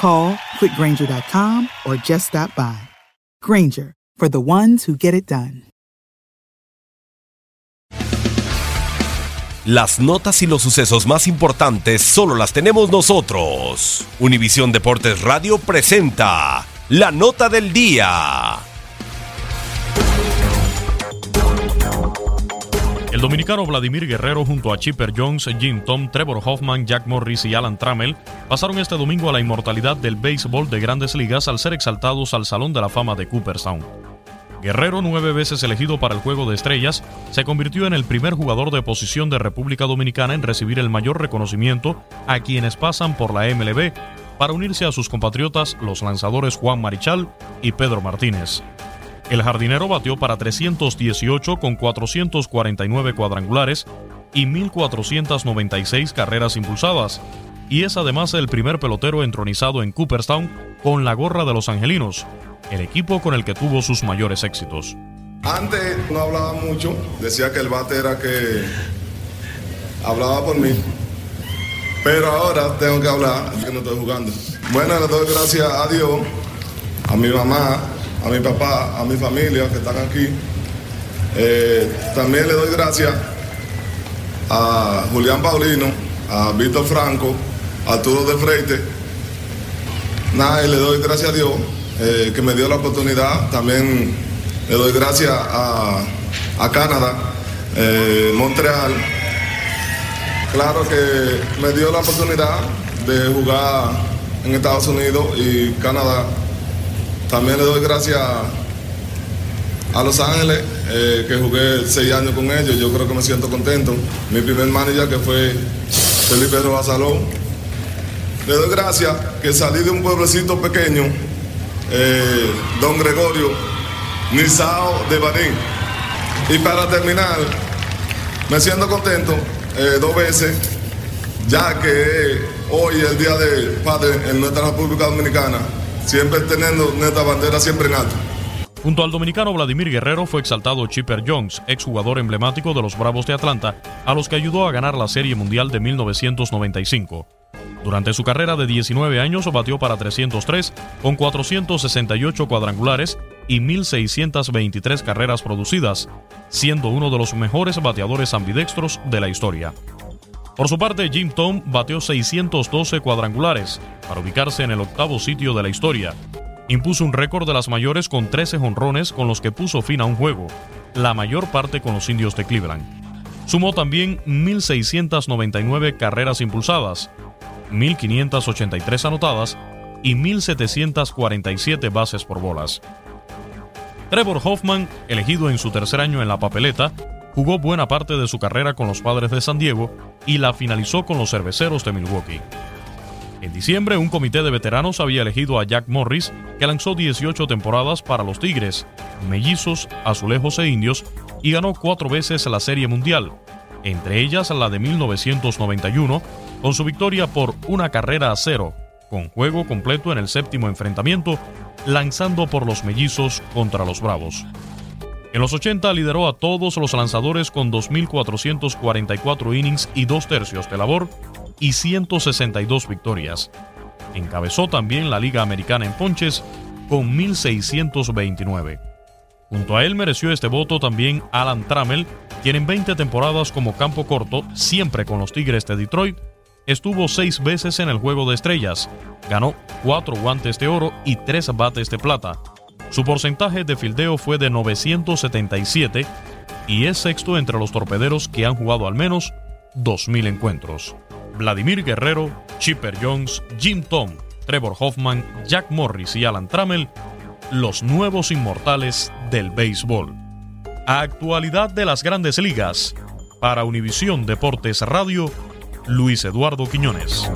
Call quickgranger.com or just stop by. Granger, for the ones who get it done. Las notas y los sucesos más importantes solo las tenemos nosotros. Univisión Deportes Radio presenta la nota del día. El dominicano Vladimir Guerrero junto a Chipper Jones, Jim Tom, Trevor Hoffman, Jack Morris y Alan Trammell pasaron este domingo a la inmortalidad del béisbol de grandes ligas al ser exaltados al Salón de la Fama de Cooperstown. Guerrero, nueve veces elegido para el Juego de Estrellas, se convirtió en el primer jugador de posición de República Dominicana en recibir el mayor reconocimiento a quienes pasan por la MLB para unirse a sus compatriotas los lanzadores Juan Marichal y Pedro Martínez. El jardinero batió para 318 con 449 cuadrangulares y 1.496 carreras impulsadas, y es además el primer pelotero entronizado en Cooperstown con la gorra de los Angelinos, el equipo con el que tuvo sus mayores éxitos. Antes no hablaba mucho, decía que el bate era que hablaba por mí. Pero ahora tengo que hablar, que no estoy jugando. Bueno, le doy gracias a Dios, a mi mamá, a mi papá, a mi familia que están aquí. Eh, también le doy gracias a Julián Paulino, a Víctor Franco, a Arturo de Freite. Nada, y le doy gracias a Dios eh, que me dio la oportunidad. También le doy gracias a, a Canadá, eh, Montreal. Claro que me dio la oportunidad de jugar en Estados Unidos y Canadá. También le doy gracias a Los Ángeles, eh, que jugué seis años con ellos. Yo creo que me siento contento. Mi primer manager, que fue Felipe Rojas Salón. Le doy gracias que salí de un pueblecito pequeño, eh, Don Gregorio, Nizao de Banín. Y para terminar, me siento contento eh, dos veces, ya que hoy es el Día del Padre en nuestra República Dominicana, siempre teniendo nuestra bandera siempre en alto. Junto al dominicano Vladimir Guerrero fue exaltado Chipper Jones, exjugador emblemático de los Bravos de Atlanta, a los que ayudó a ganar la Serie Mundial de 1995. Durante su carrera de 19 años batió para 303 con 468 cuadrangulares y 1.623 carreras producidas, siendo uno de los mejores bateadores ambidextros de la historia. Por su parte, Jim Tom bateó 612 cuadrangulares para ubicarse en el octavo sitio de la historia. Impuso un récord de las mayores con 13 jonrones con los que puso fin a un juego, la mayor parte con los indios de Cleveland. Sumó también 1.699 carreras impulsadas, 1.583 anotadas y 1.747 bases por bolas. Trevor Hoffman, elegido en su tercer año en la papeleta, jugó buena parte de su carrera con los Padres de San Diego y la finalizó con los Cerveceros de Milwaukee. En diciembre, un comité de veteranos había elegido a Jack Morris, que lanzó 18 temporadas para los Tigres, Mellizos, Azulejos e Indios, y ganó cuatro veces la Serie Mundial, entre ellas la de 1991, con su victoria por una carrera a cero, con juego completo en el séptimo enfrentamiento, lanzando por los Mellizos contra los Bravos. En los 80 lideró a todos los lanzadores con 2.444 innings y dos tercios de labor y 162 victorias. Encabezó también la Liga Americana en ponches con 1.629. Junto a él mereció este voto también Alan Trammell, quien en 20 temporadas como campo corto, siempre con los Tigres de Detroit, estuvo seis veces en el Juego de Estrellas, ganó cuatro guantes de oro y tres bates de plata, su porcentaje de fildeo fue de 977 y es sexto entre los torpederos que han jugado al menos 2.000 encuentros. Vladimir Guerrero, Chipper Jones, Jim Tom, Trevor Hoffman, Jack Morris y Alan Trammell, los nuevos inmortales del béisbol. Actualidad de las grandes ligas. Para Univisión Deportes Radio, Luis Eduardo Quiñones.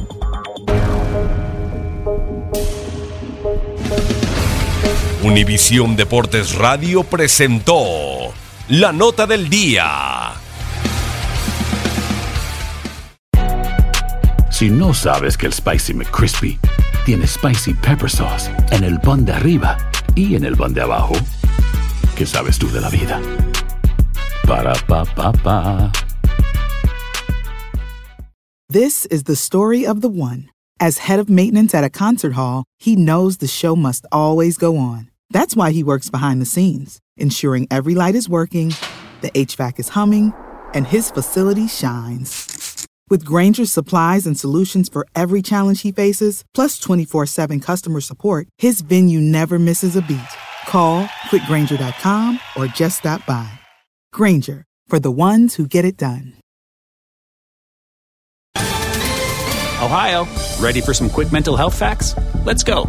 Univisión Deportes Radio presentó la nota del día. Si no sabes que el Spicy McCrispy tiene Spicy Pepper Sauce en el pan de arriba y en el pan de abajo, ¿qué sabes tú de la vida? Para, pa, pa, pa. This is the story of the one. As head of maintenance at a concert hall, he knows the show must always go on. That's why he works behind the scenes, ensuring every light is working, the HVAC is humming, and his facility shines. With Granger's supplies and solutions for every challenge he faces, plus 24 7 customer support, his venue never misses a beat. Call quickgranger.com or just stop by. Granger, for the ones who get it done. Ohio, ready for some quick mental health facts? Let's go.